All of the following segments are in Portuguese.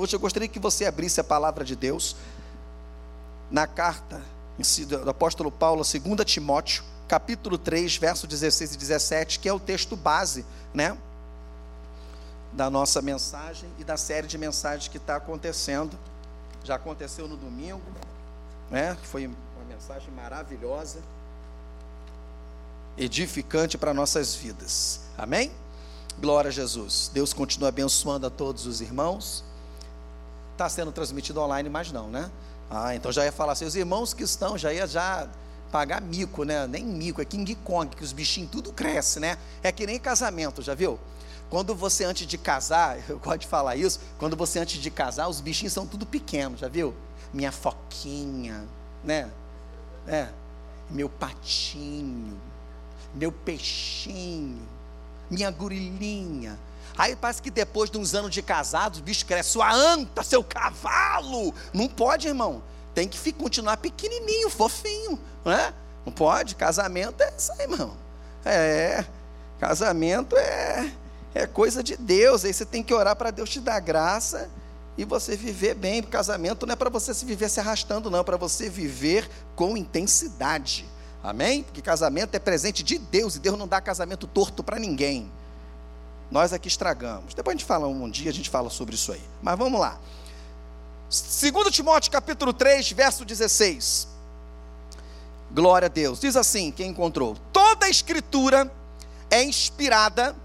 Hoje eu gostaria que você abrisse a palavra de Deus na carta do apóstolo Paulo, 2 Timóteo, capítulo 3, verso 16 e 17, que é o texto base, né? Da nossa mensagem e da série de mensagens que está acontecendo. Já aconteceu no domingo, né? Foi uma mensagem maravilhosa, edificante para nossas vidas. Amém? Glória a Jesus. Deus continua abençoando a todos os irmãos está sendo transmitido online, mas não, né? Ah, então já ia falar assim, os irmãos que estão, já ia já pagar mico, né? Nem mico, é King Kong, que os bichinhos tudo cresce, né? É que nem casamento, já viu? Quando você antes de casar, eu gosto de falar isso, quando você antes de casar, os bichinhos são tudo pequenos, já viu? Minha foquinha, né? É. Meu patinho, meu peixinho, minha gorilinha. Aí parece que depois de uns anos de casados, o bicho cresce, sua anta, seu cavalo. Não pode, irmão. Tem que continuar pequenininho, fofinho, não é? Não pode. Casamento é isso aí, irmão. É, casamento é, é coisa de Deus. Aí você tem que orar para Deus te dar graça e você viver bem. Casamento não é para você se viver se arrastando, não, é para você viver com intensidade. Amém? Porque casamento é presente de Deus e Deus não dá casamento torto para ninguém. Nós aqui estragamos. Depois a gente fala um dia, a gente fala sobre isso aí. Mas vamos lá. 2 Timóteo capítulo 3, verso 16. Glória a Deus. Diz assim: quem encontrou? Toda a escritura é inspirada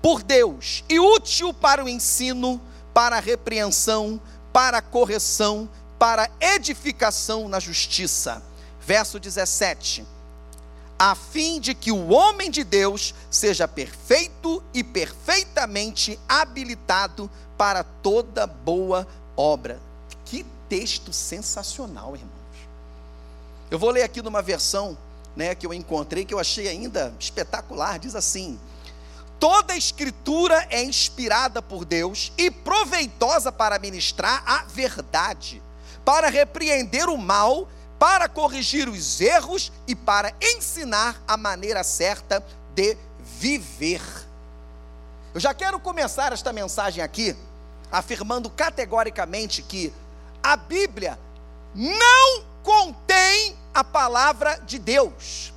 por Deus e útil para o ensino, para a repreensão, para a correção, para a edificação na justiça. Verso 17 a fim de que o homem de Deus seja perfeito e perfeitamente habilitado para toda boa obra. Que texto sensacional, irmãos. Eu vou ler aqui numa versão, né, que eu encontrei que eu achei ainda espetacular, diz assim: Toda escritura é inspirada por Deus e proveitosa para ministrar a verdade, para repreender o mal para corrigir os erros e para ensinar a maneira certa de viver. Eu já quero começar esta mensagem aqui afirmando categoricamente que a Bíblia não contém a palavra de Deus.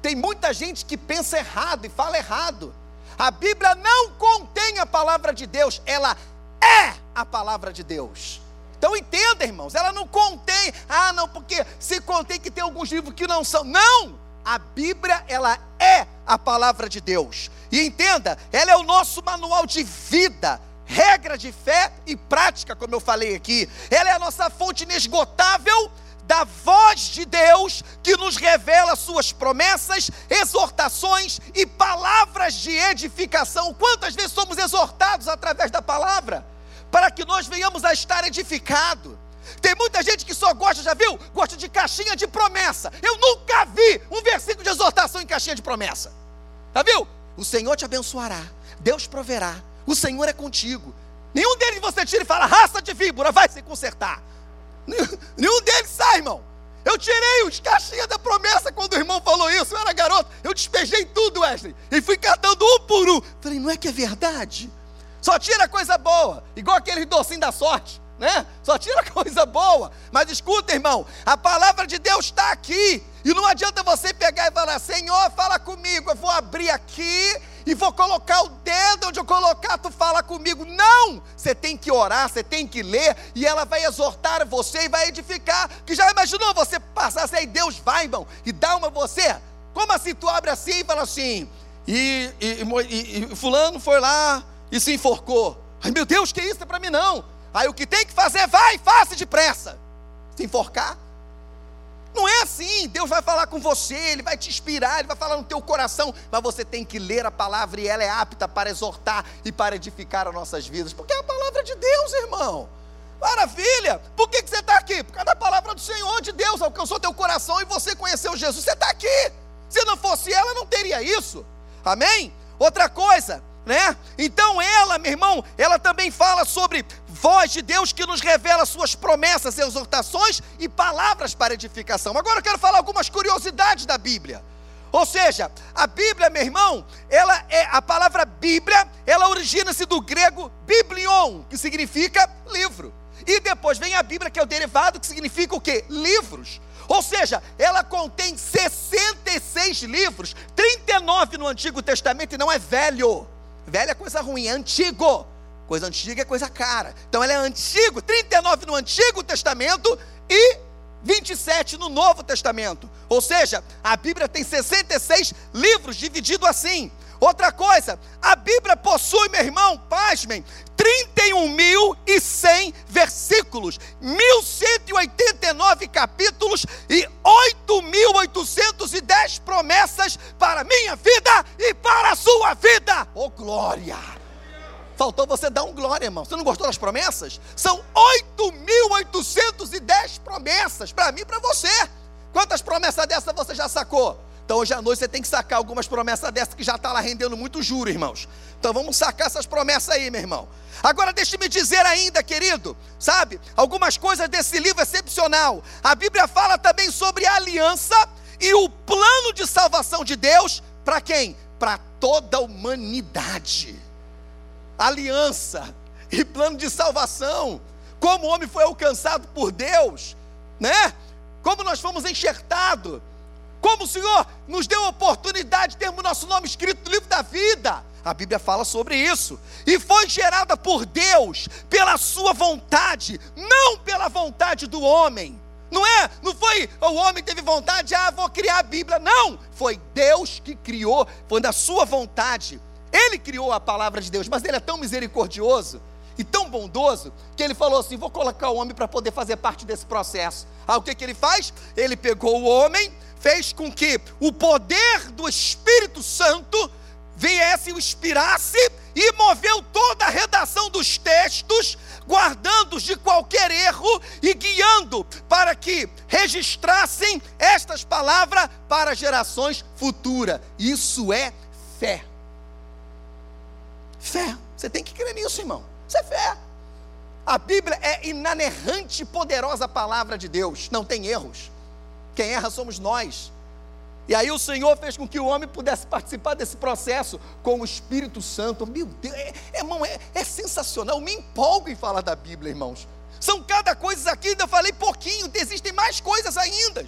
Tem muita gente que pensa errado e fala errado. A Bíblia não contém a palavra de Deus, ela é a palavra de Deus. Então entenda, irmãos, ela não contém, ah, não, porque se contém que tem alguns livros que não são. Não! A Bíblia, ela é a palavra de Deus. E entenda, ela é o nosso manual de vida, regra de fé e prática, como eu falei aqui. Ela é a nossa fonte inesgotável da voz de Deus que nos revela suas promessas, exortações e palavras de edificação. Quantas vezes somos exortados através da palavra? Para que nós venhamos a estar edificados. Tem muita gente que só gosta, já viu? Gosta de caixinha de promessa. Eu nunca vi um versículo de exortação em caixinha de promessa. Já viu? O Senhor te abençoará, Deus proverá, o Senhor é contigo. Nenhum deles você tira e fala, raça de víbora, vai se consertar. Nenhum deles sai, irmão. Eu tirei os caixinhas da promessa quando o irmão falou isso. Eu era garoto, eu despejei tudo, Wesley, e fui catando um por um. Falei, não é que é verdade? Só tira coisa boa, igual aquele docinho da sorte, né? Só tira coisa boa. Mas escuta, irmão, a palavra de Deus está aqui. E não adianta você pegar e falar, Senhor, fala comigo. Eu vou abrir aqui e vou colocar o dedo onde eu colocar, tu fala comigo. Não! Você tem que orar, você tem que ler, e ela vai exortar você e vai edificar. Que já imaginou você passar aí Deus vai, irmão, e dá uma você? Como assim tu abre assim e fala assim, e, e, e, e fulano foi lá, e se enforcou. Ai meu Deus, que isso é para mim não. Aí o que tem que fazer, vai, faça depressa. Se enforcar. Não é assim, Deus vai falar com você, Ele vai te inspirar, Ele vai falar no teu coração, mas você tem que ler a palavra e ela é apta para exortar e para edificar as nossas vidas, porque é a palavra de Deus, irmão. Maravilha! Por que, que você está aqui? Por causa da palavra do Senhor de Deus, alcançou teu coração e você conheceu Jesus. Você está aqui. Se não fosse ela, não teria isso. Amém? Outra coisa, né? Então ela, meu irmão, ela também fala sobre voz de Deus que nos revela suas promessas, exortações e palavras para edificação. Agora eu quero falar algumas curiosidades da Bíblia. Ou seja, a Bíblia, meu irmão, ela é a palavra Bíblia, ela origina-se do grego biblion, que significa livro. E depois vem a Bíblia, que é o derivado, que significa o quê? Livros. Ou seja, ela contém 66 livros, 39 no Antigo Testamento e não é velho. Velho é coisa ruim, é antigo. Coisa antiga é coisa cara. Então ela é antigo, 39 no Antigo Testamento e 27 no Novo Testamento. Ou seja, a Bíblia tem 66 livros dividido assim. Outra coisa, a Bíblia possui, meu irmão, pasmem, 31.100 versículos, 1.189 capítulos e 8.810 promessas para a minha vida e para a sua vida. Oh glória! Faltou você dar um glória, irmão. Você não gostou das promessas? São 8.810 promessas para mim e para você. Quantas promessas dessas você já sacou? Então hoje à noite você tem que sacar algumas promessas dessas que já está lá rendendo muito juro, irmãos. Então vamos sacar essas promessas aí, meu irmão. Agora deixe-me dizer ainda, querido, sabe, algumas coisas desse livro excepcional. A Bíblia fala também sobre a aliança e o plano de salvação de Deus para quem? Para toda a humanidade. Aliança e plano de salvação. Como o homem foi alcançado por Deus, né? Como nós fomos enxertados como o Senhor nos deu a oportunidade de termos nosso nome escrito no livro da vida. A Bíblia fala sobre isso. E foi gerada por Deus, pela sua vontade, não pela vontade do homem. Não é? Não foi o homem teve vontade, ah, vou criar a Bíblia. Não, foi Deus que criou, foi da sua vontade. Ele criou a palavra de Deus, mas ele é tão misericordioso e tão bondoso que ele falou assim: vou colocar o homem para poder fazer parte desse processo. Ah, o que, que ele faz? Ele pegou o homem, fez com que o poder do Espírito Santo viesse, o inspirasse e moveu toda a redação dos textos, guardando-os de qualquer erro e guiando para que registrassem estas palavras para gerações futuras. Isso é fé. Fé. Você tem que crer nisso, irmão. Isso é fé. A Bíblia é inanerrante e poderosa palavra de Deus, não tem erros. Quem erra somos nós. E aí o Senhor fez com que o homem pudesse participar desse processo com o Espírito Santo. Meu Deus, é, é, irmão, é, é sensacional. Eu me empolgo em falar da Bíblia, irmãos. São cada coisa aqui, eu falei pouquinho, existem mais coisas ainda.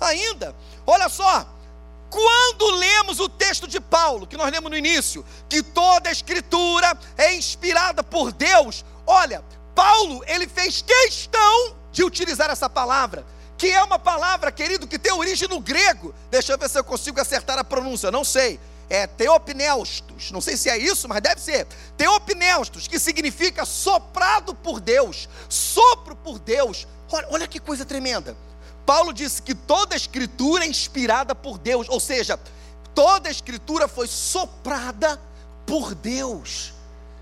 Ainda, olha só, quando lemos o texto de Paulo, que nós lemos no início, que toda a escritura é inspirada por Deus, olha, Paulo, ele fez questão de utilizar essa palavra que é uma palavra, querido, que tem origem no grego. Deixa eu ver se eu consigo acertar a pronúncia, não sei. É teopneustos, não sei se é isso, mas deve ser. Teopneustos, que significa soprado por Deus, sopro por Deus. Olha, olha que coisa tremenda. Paulo disse que toda escritura é inspirada por Deus, ou seja, toda escritura foi soprada por Deus.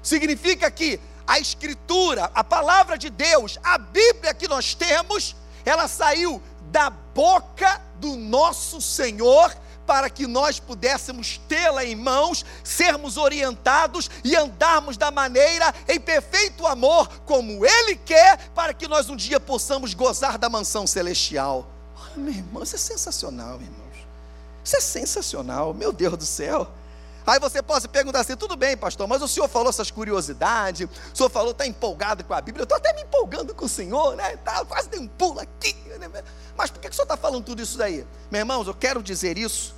Significa que a escritura, a palavra de Deus, a Bíblia que nós temos, ela saiu da boca do nosso Senhor para que nós pudéssemos tê-la em mãos, sermos orientados e andarmos da maneira em perfeito amor, como Ele quer, para que nós um dia possamos gozar da mansão celestial. Olha, meu irmão, isso é sensacional, irmãos. Isso é sensacional, meu Deus do céu. Aí você pode perguntar assim: tudo bem, pastor, mas o senhor falou essas curiosidades, o senhor falou, está empolgado com a Bíblia, eu estou até me empolgando com o senhor, né? Tá, quase dei um pulo aqui. Né? Mas por que o senhor está falando tudo isso daí? Meus irmãos, eu quero dizer isso,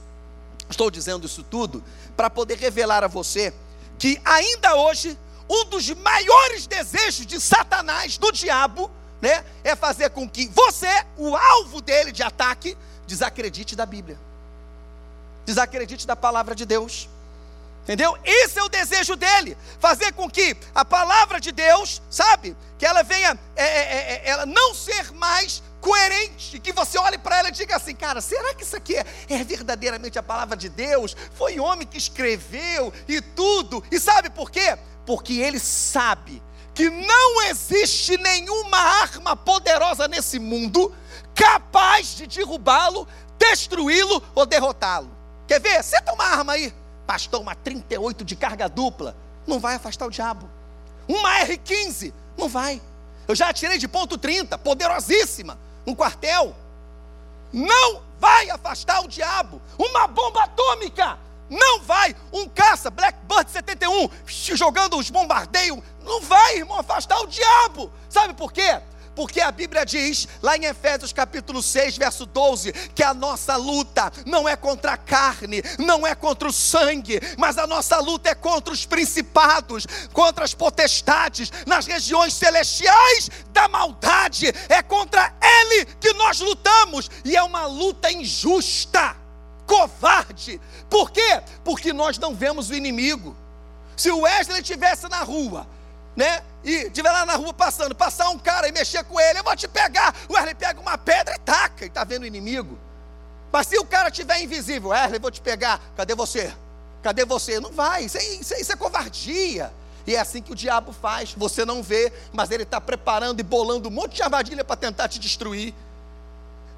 estou dizendo isso tudo, para poder revelar a você que ainda hoje, um dos maiores desejos de Satanás, do diabo, né, é fazer com que você, o alvo dele de ataque, desacredite da Bíblia, desacredite da palavra de Deus. Entendeu? Esse é o desejo dele, fazer com que a palavra de Deus, sabe, que ela venha, é, é, é, é ela não ser mais coerente, que você olhe para ela e diga assim, cara, será que isso aqui é, é verdadeiramente a palavra de Deus? Foi homem que escreveu e tudo, e sabe por quê? Porque ele sabe que não existe nenhuma arma poderosa nesse mundo capaz de derrubá-lo, destruí-lo ou derrotá-lo. Quer ver? Senta uma arma aí pastor, uma 38 de carga dupla, não vai afastar o diabo. Uma R15, não vai. Eu já atirei de ponto 30, poderosíssima, um quartel. Não vai afastar o diabo. Uma bomba atômica não vai. Um caça, Blackbird 71, jogando os bombardeios, não vai, irmão, afastar o diabo. Sabe por quê? Porque a Bíblia diz, lá em Efésios capítulo 6, verso 12, que a nossa luta não é contra a carne, não é contra o sangue, mas a nossa luta é contra os principados, contra as potestades, nas regiões celestiais da maldade. É contra ele que nós lutamos, e é uma luta injusta, covarde. Por quê? Porque nós não vemos o inimigo. Se o Wesley estivesse na rua, né? E estiver lá na rua passando, passar um cara e mexer com ele, eu vou te pegar. O Wesley pega uma pedra e taca, e está vendo o inimigo. Mas se o cara estiver invisível, Wesley, vou te pegar, cadê você? Cadê você? Não vai, isso é, isso é, isso é covardia. E é assim que o diabo faz. Você não vê, mas ele está preparando e bolando um monte de armadilha para tentar te destruir.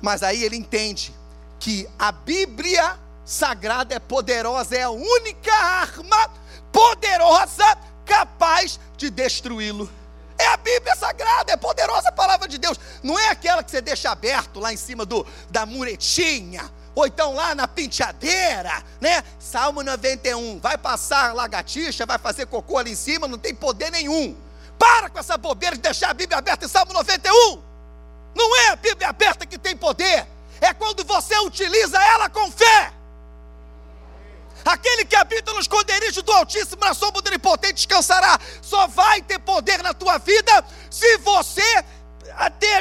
Mas aí ele entende que a Bíblia sagrada é poderosa, é a única arma poderosa capaz de destruí-lo. É a Bíblia Sagrada, é poderosa a palavra de Deus. Não é aquela que você deixa aberto lá em cima do, da muretinha, ou então lá na penteadeira, né? Salmo 91, vai passar lagartixa, vai fazer cocô ali em cima, não tem poder nenhum. Para com essa bobeira de deixar a Bíblia aberta em Salmo 91. Não é a Bíblia aberta que tem poder, é quando você utiliza ela com fé. Aquele que habita no esconderijo do Altíssimo, na sombra do Onipotente, descansará. Só vai ter poder na tua vida se você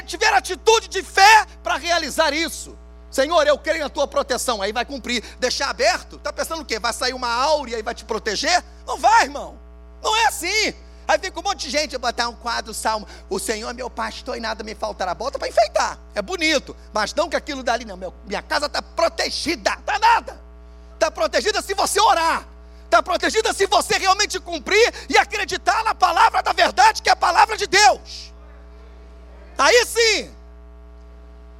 tiver atitude de fé para realizar isso. Senhor, eu creio na tua proteção. Aí vai cumprir. Deixar aberto? Está pensando o quê? Vai sair uma áurea e vai te proteger? Não vai, irmão. Não é assim. Aí fica um monte de gente botar um quadro salmo. O Senhor é meu pastor e nada me faltará. Bota para enfeitar. É bonito. Mas não que aquilo dali, não. Meu, minha casa está protegida. Está nada está protegida se você orar, está protegida se você realmente cumprir e acreditar na palavra da verdade, que é a palavra de Deus. Aí sim,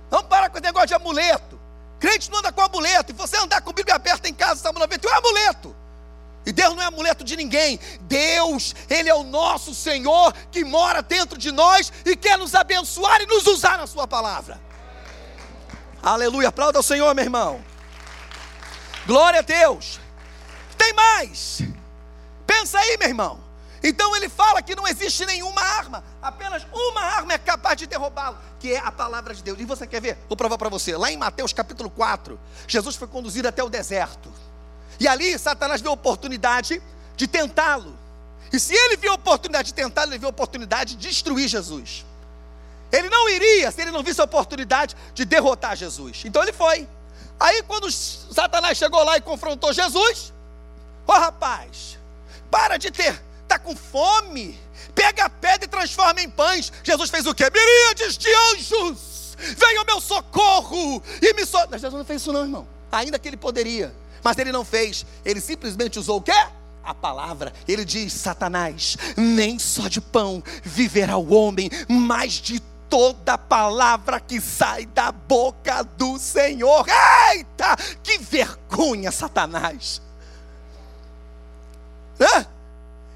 vamos parar com esse negócio de amuleto. Crente não anda com amuleto, e você andar com a Bíblia aberta em casa, Salmo 91 é amuleto. E Deus não é amuleto de ninguém. Deus, Ele é o nosso Senhor que mora dentro de nós e quer nos abençoar e nos usar na Sua palavra. Aleluia. Aplauda o Senhor, meu irmão. Glória a Deus. Tem mais. Pensa aí, meu irmão. Então ele fala que não existe nenhuma arma, apenas uma arma é capaz de derrubá-lo, que é a palavra de Deus. E você quer ver? Vou provar para você. Lá em Mateus capítulo 4, Jesus foi conduzido até o deserto. E ali Satanás viu a oportunidade de tentá-lo. E se ele viu a oportunidade de tentá-lo, ele viu a oportunidade de destruir Jesus. Ele não iria se ele não visse a oportunidade de derrotar Jesus. Então ele foi. Aí quando Satanás chegou lá e confrontou Jesus, ó oh, rapaz, para de ter, tá com fome, pega a pedra e transforma em pães. Jesus fez o quê? Miríades de anjos, venha ao meu socorro e me so... Mas Jesus não fez isso não, irmão. Ainda que ele poderia, mas ele não fez. Ele simplesmente usou o quê? a palavra, ele diz: Satanás, nem só de pão viverá o homem, mas de toda palavra que sai da boca do Senhor. Eita, que vergonha, Satanás! Hã?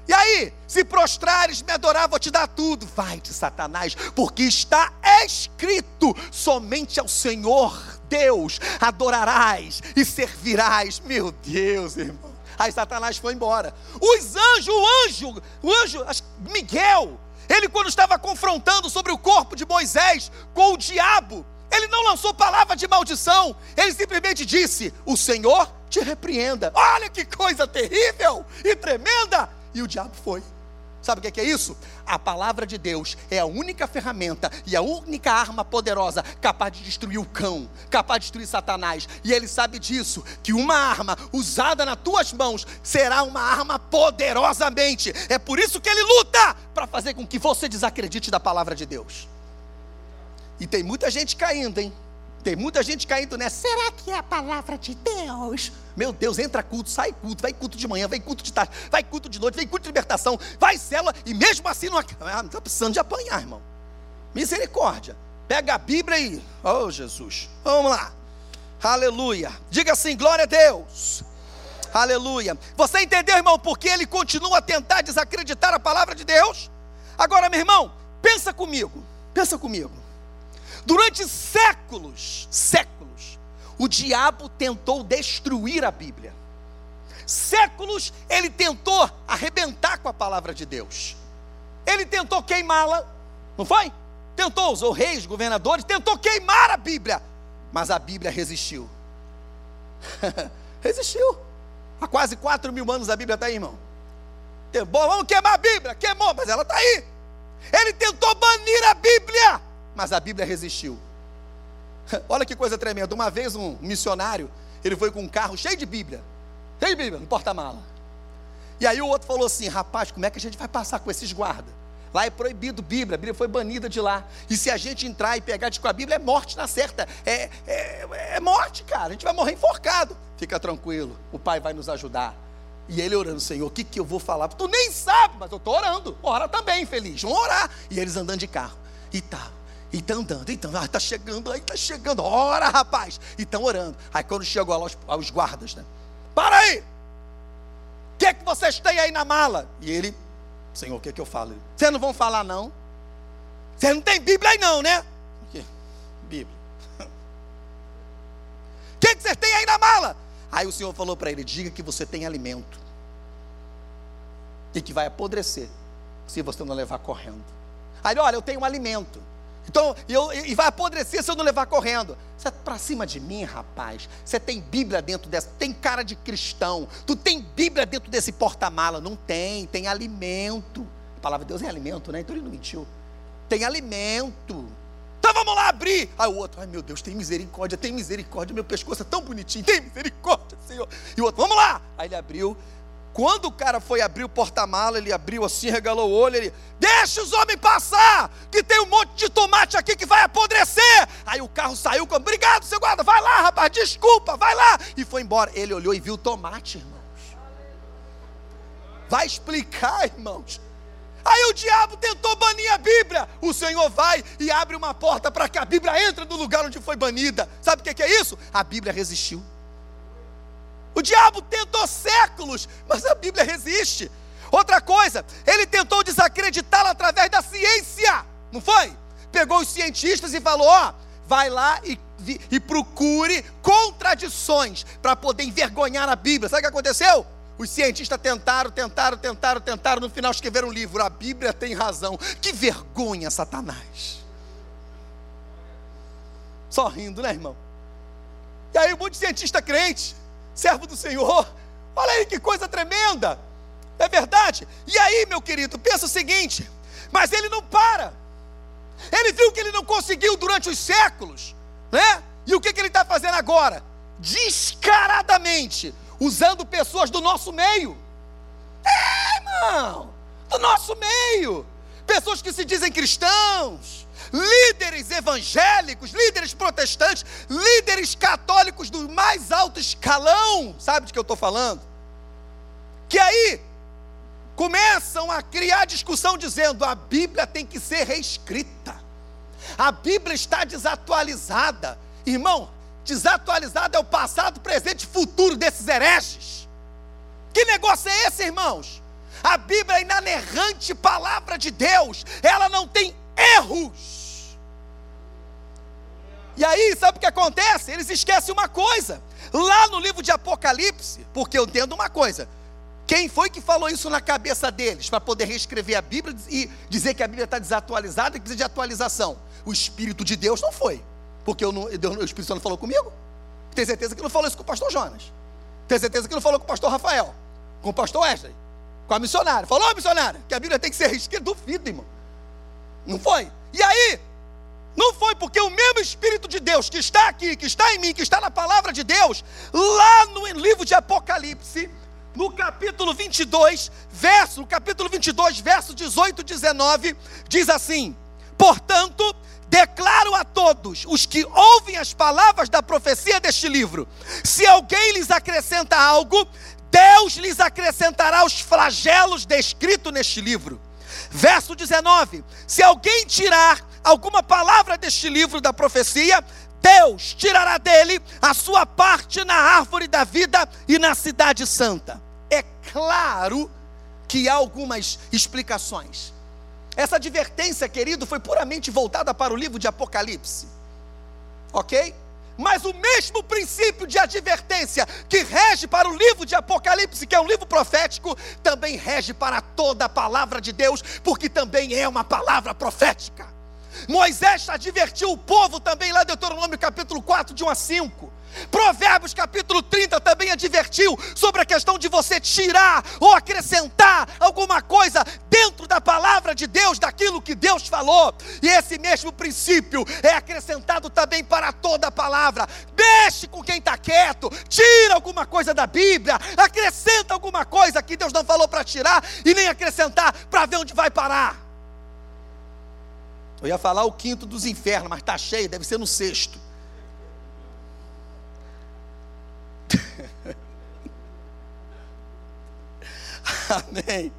E aí, se prostrares, me adorar, vou te dar tudo. Vai de Satanás, porque está escrito: somente ao Senhor Deus adorarás e servirás. Meu Deus, irmão. Aí Satanás foi embora. Os anjos, o anjo, o anjo, Miguel, ele, quando estava confrontando sobre o corpo de Moisés com o diabo, ele não lançou palavra de maldição, ele simplesmente disse: O Senhor te repreenda. Olha que coisa terrível e tremenda! E o diabo foi. Sabe o que é isso? A palavra de Deus é a única ferramenta e a única arma poderosa capaz de destruir o cão, capaz de destruir Satanás. E ele sabe disso, que uma arma usada nas tuas mãos será uma arma poderosamente. É por isso que ele luta para fazer com que você desacredite da palavra de Deus. E tem muita gente caindo, hein? Tem muita gente caindo nessa. Será que é a palavra de Deus? Meu Deus, entra culto, sai culto, vai culto de manhã, vai culto de tarde, vai culto de noite, vem culto de libertação, vai célula, e mesmo assim não está ah, precisando de apanhar, irmão. Misericórdia. Pega a Bíblia e. Oh, Jesus. Vamos lá. Aleluia. Diga assim: glória a Deus. Aleluia. Você entendeu, irmão, porque ele continua a tentar desacreditar a palavra de Deus? Agora, meu irmão, pensa comigo. Pensa comigo. Durante séculos, séculos, o diabo tentou destruir a Bíblia. Séculos ele tentou arrebentar com a palavra de Deus. Ele tentou queimá-la, não foi? Tentou, usou reis, governadores, tentou queimar a Bíblia, mas a Bíblia resistiu. resistiu. Há quase 4 mil anos a Bíblia está aí, irmão. Bom, vamos queimar a Bíblia. Queimou, mas ela está aí. Ele tentou banir a Bíblia, mas a Bíblia resistiu. Olha que coisa tremenda. Uma vez um missionário, ele foi com um carro cheio de Bíblia. Cheio de Bíblia, no porta-mala. E aí o outro falou assim: rapaz, como é que a gente vai passar com esses guardas? Lá é proibido Bíblia, a Bíblia foi banida de lá. E se a gente entrar e pegar de com a Bíblia, é morte na certa. É, é, é morte, cara. A gente vai morrer enforcado. Fica tranquilo, o Pai vai nos ajudar. E ele orando, Senhor, o que, que eu vou falar? Tu nem sabe, mas eu estou orando. Ora também, feliz. Vamos orar. E eles andando de carro. E tá. E tá andando, então, ah, tá chegando, aí tá chegando, ora rapaz, e estão orando. Aí quando chegou lá os, aos guardas, né? Para aí! O que é que vocês têm aí na mala? E ele, Senhor, o que é que eu falo? Vocês não vão falar não? Vocês não tem Bíblia aí não, né? Bíblia. O que, é que vocês têm aí na mala? Aí o Senhor falou para ele: diga que você tem alimento. E que vai apodrecer se você não levar correndo. Aí olha, eu tenho um alimento. Então, eu, e vai apodrecer se eu não levar correndo. Você é para cima de mim, rapaz. Você tem Bíblia dentro dessa, tem cara de cristão. Tu tem Bíblia dentro desse porta-mala? Não tem, tem alimento. A palavra de Deus é alimento, né? Então ele não mentiu. Tem alimento. Então vamos lá abrir. Aí o outro, ai meu Deus, tem misericórdia, tem misericórdia. Meu pescoço é tão bonitinho, tem misericórdia, Senhor. E o outro, vamos lá. Aí ele abriu. Quando o cara foi abrir o porta-mala, ele abriu assim, regalou o olho, ele, deixa os homens passar, que tem um monte de tomate aqui que vai apodrecer. Aí o carro saiu com, obrigado, seu guarda, vai lá, rapaz, desculpa, vai lá. E foi embora. Ele olhou e viu tomate, irmãos. Vai explicar, irmãos. Aí o diabo tentou banir a Bíblia. O Senhor vai e abre uma porta para que a Bíblia entre no lugar onde foi banida. Sabe o que é isso? A Bíblia resistiu. O diabo tentou séculos, mas a Bíblia resiste. Outra coisa, ele tentou desacreditá-la através da ciência, não foi? Pegou os cientistas e falou: ó, vai lá e, e procure contradições para poder envergonhar a Bíblia. Sabe o que aconteceu? Os cientistas tentaram, tentaram, tentaram, tentaram, no final escreveram um livro, a Bíblia tem razão. Que vergonha, Satanás. Só rindo, né, irmão? E aí, um monte de cientista crente servo do Senhor. Olha aí que coisa tremenda. É verdade? E aí, meu querido, pensa o seguinte: mas ele não para. Ele viu que ele não conseguiu durante os séculos, né? E o que, que ele está fazendo agora? Descaradamente, usando pessoas do nosso meio. É, irmão, do nosso meio. Pessoas que se dizem cristãos, líderes evangélicos, líderes protestantes, líderes católicos do mais alto escalão, sabe de que eu estou falando? Que aí começam a criar discussão dizendo a Bíblia tem que ser reescrita, a Bíblia está desatualizada, irmão. Desatualizada é o passado, presente e futuro desses hereges. Que negócio é esse, irmãos? A Bíblia é inanerrante palavra de Deus, ela não tem erros. E aí, sabe o que acontece? Eles esquecem uma coisa. Lá no livro de Apocalipse, porque eu entendo uma coisa. Quem foi que falou isso na cabeça deles para poder reescrever a Bíblia e dizer que a Bíblia está desatualizada e precisa de atualização? O Espírito de Deus não foi. Porque eu não, o Espírito Santo falou comigo. Tem certeza que não falou isso com o pastor Jonas. Tem certeza que não falou com o pastor Rafael. Com o pastor Wesley. Com a missionária. Falou, missionária, que a Bíblia tem que ser reescrita. Duvido, irmão. Não foi? E aí, não foi porque o mesmo Espírito de Deus que está aqui, que está em mim, que está na palavra de Deus, lá no livro de Apocalipse, no capítulo 22, verso, no capítulo 22, verso 18 e 19, diz assim: Portanto, declaro a todos os que ouvem as palavras da profecia deste livro: se alguém lhes acrescenta algo, Deus lhes acrescentará os flagelos descritos neste livro. Verso 19: Se alguém tirar alguma palavra deste livro da profecia, Deus tirará dele a sua parte na árvore da vida e na cidade santa. É claro que há algumas explicações. Essa advertência, querido, foi puramente voltada para o livro de Apocalipse. Ok? Mas o mesmo princípio de advertência que rege para o livro de Apocalipse, que é um livro profético, também rege para toda a palavra de Deus, porque também é uma palavra profética. Moisés advertiu o povo também lá em Deuteronômio capítulo 4, de 1 a 5. Provérbios capítulo 30 também advertiu sobre a questão de você tirar ou acrescentar alguma coisa dentro da palavra de Deus, daquilo que Deus falou. E esse mesmo princípio é acrescentado também para toda a palavra. Mexe com quem está quieto, tira alguma coisa da Bíblia, acrescenta alguma coisa que Deus não falou para tirar e nem acrescentar para ver onde vai parar. Eu ia falar o quinto dos infernos, mas está cheio, deve ser no sexto. Amém.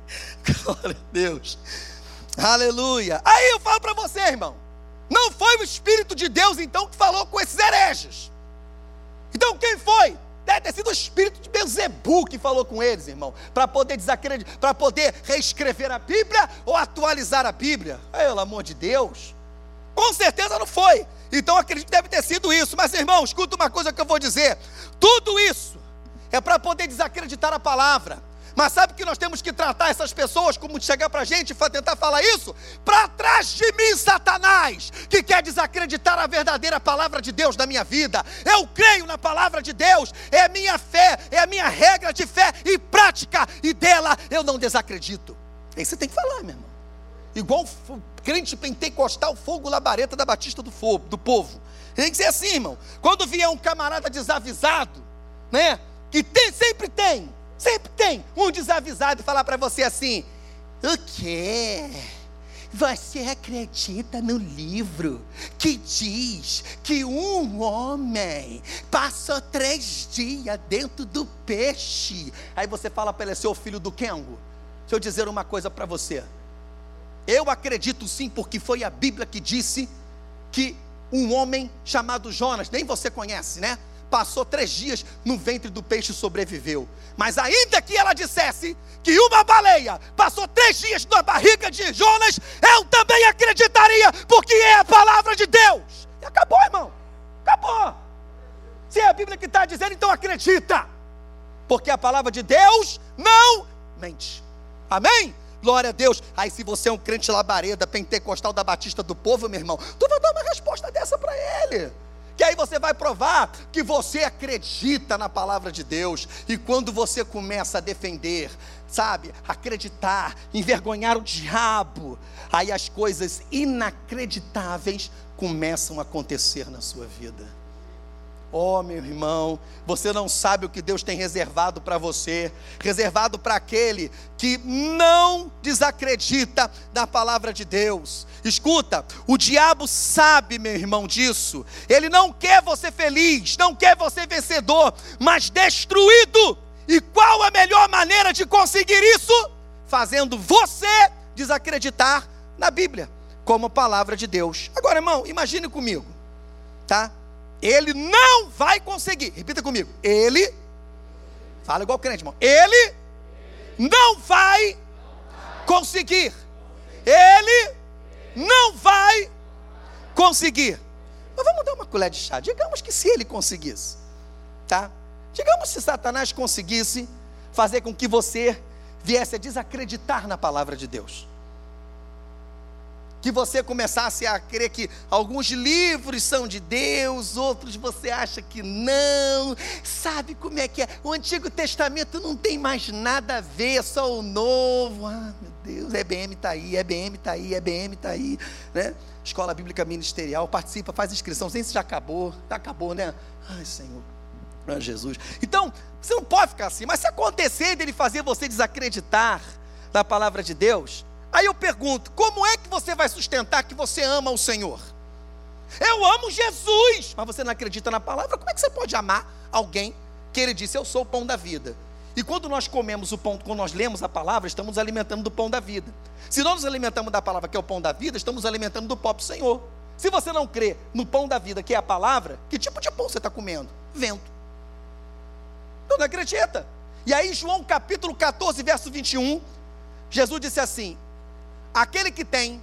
Glória a Deus. Aleluia. Aí eu falo para você, irmão. Não foi o Espírito de Deus, então, que falou com esses hereges. Então, quem foi? Deve ter sido o Espírito de Bezebu que falou com eles, irmão. Para poder desacreditar, para poder reescrever a Bíblia ou atualizar a Bíblia. Pelo amor de Deus. Com certeza não foi. Então acredito que deve ter sido isso. Mas, irmão, escuta uma coisa que eu vou dizer. Tudo isso é para poder desacreditar a palavra. Mas sabe que nós temos que tratar essas pessoas como chegar para a gente e tentar falar isso? Para trás de mim, Satanás, que quer desacreditar a verdadeira palavra de Deus na minha vida. Eu creio na palavra de Deus, é minha fé, é a minha regra de fé e prática, e dela eu não desacredito. Aí você tem que falar, meu irmão. Igual o crente pentecostal, fogo labareda da Batista do, fogo, do povo. Tem que ser assim, irmão. Quando vier um camarada desavisado, né? Que tem, sempre tem Sempre tem um desavisado falar para você assim: o quê? Você acredita no livro que diz que um homem passou três dias dentro do peixe? Aí você fala para ele, seu filho do Kengo. Deixa eu dizer uma coisa para você. Eu acredito sim, porque foi a Bíblia que disse que um homem chamado Jonas, nem você conhece, né? Passou três dias no ventre do peixe e sobreviveu. Mas ainda que ela dissesse que uma baleia passou três dias na barriga de Jonas, eu também acreditaria, porque é a palavra de Deus. E acabou, irmão. Acabou. Se é a Bíblia que está dizendo, então acredita. Porque a palavra de Deus não mente. Amém? Glória a Deus. Aí, se você é um crente labareda, pentecostal da Batista do povo, meu irmão, tu vai dar uma resposta dessa para ele que aí você vai provar que você acredita na palavra de Deus, e quando você começa a defender, sabe, acreditar, envergonhar o diabo, aí as coisas inacreditáveis começam a acontecer na sua vida. Oh, meu irmão, você não sabe o que Deus tem reservado para você, reservado para aquele que não desacredita na palavra de Deus. Escuta, o diabo sabe, meu irmão, disso. Ele não quer você feliz, não quer você vencedor, mas destruído. E qual a melhor maneira de conseguir isso? Fazendo você desacreditar na Bíblia, como palavra de Deus. Agora, irmão, imagine comigo, tá? Ele não vai conseguir. Repita comigo. Ele. Fala igual crente, irmão. Ele não vai conseguir. Ele não vai conseguir. Mas vamos dar uma colher de chá. Digamos que se ele conseguisse, tá? Digamos se Satanás conseguisse fazer com que você viesse a desacreditar na palavra de Deus que você começasse a crer que alguns livros são de Deus, outros você acha que não. Sabe como é que é? O Antigo Testamento não tem mais nada a ver, é só o Novo. Ah, meu Deus, EBM está aí, EBM está aí, EBM está aí, né? Escola Bíblica Ministerial, participa, faz inscrição, não sei se já acabou, tá, acabou, né? Ai, Senhor, ah, Jesus. Então, você não pode ficar assim, mas se acontecer dele fazer você desacreditar na palavra de Deus, Aí eu pergunto: como é que você vai sustentar que você ama o Senhor? Eu amo Jesus, mas você não acredita na palavra? Como é que você pode amar alguém que ele disse: Eu sou o pão da vida? E quando nós comemos o pão, quando nós lemos a palavra, estamos alimentando do pão da vida. Se nós nos alimentamos da palavra que é o pão da vida, estamos alimentando do próprio Senhor. Se você não crê no pão da vida, que é a palavra, que tipo de pão você está comendo? Vento. Não, não acredita. E aí, João capítulo 14, verso 21, Jesus disse assim: Aquele que tem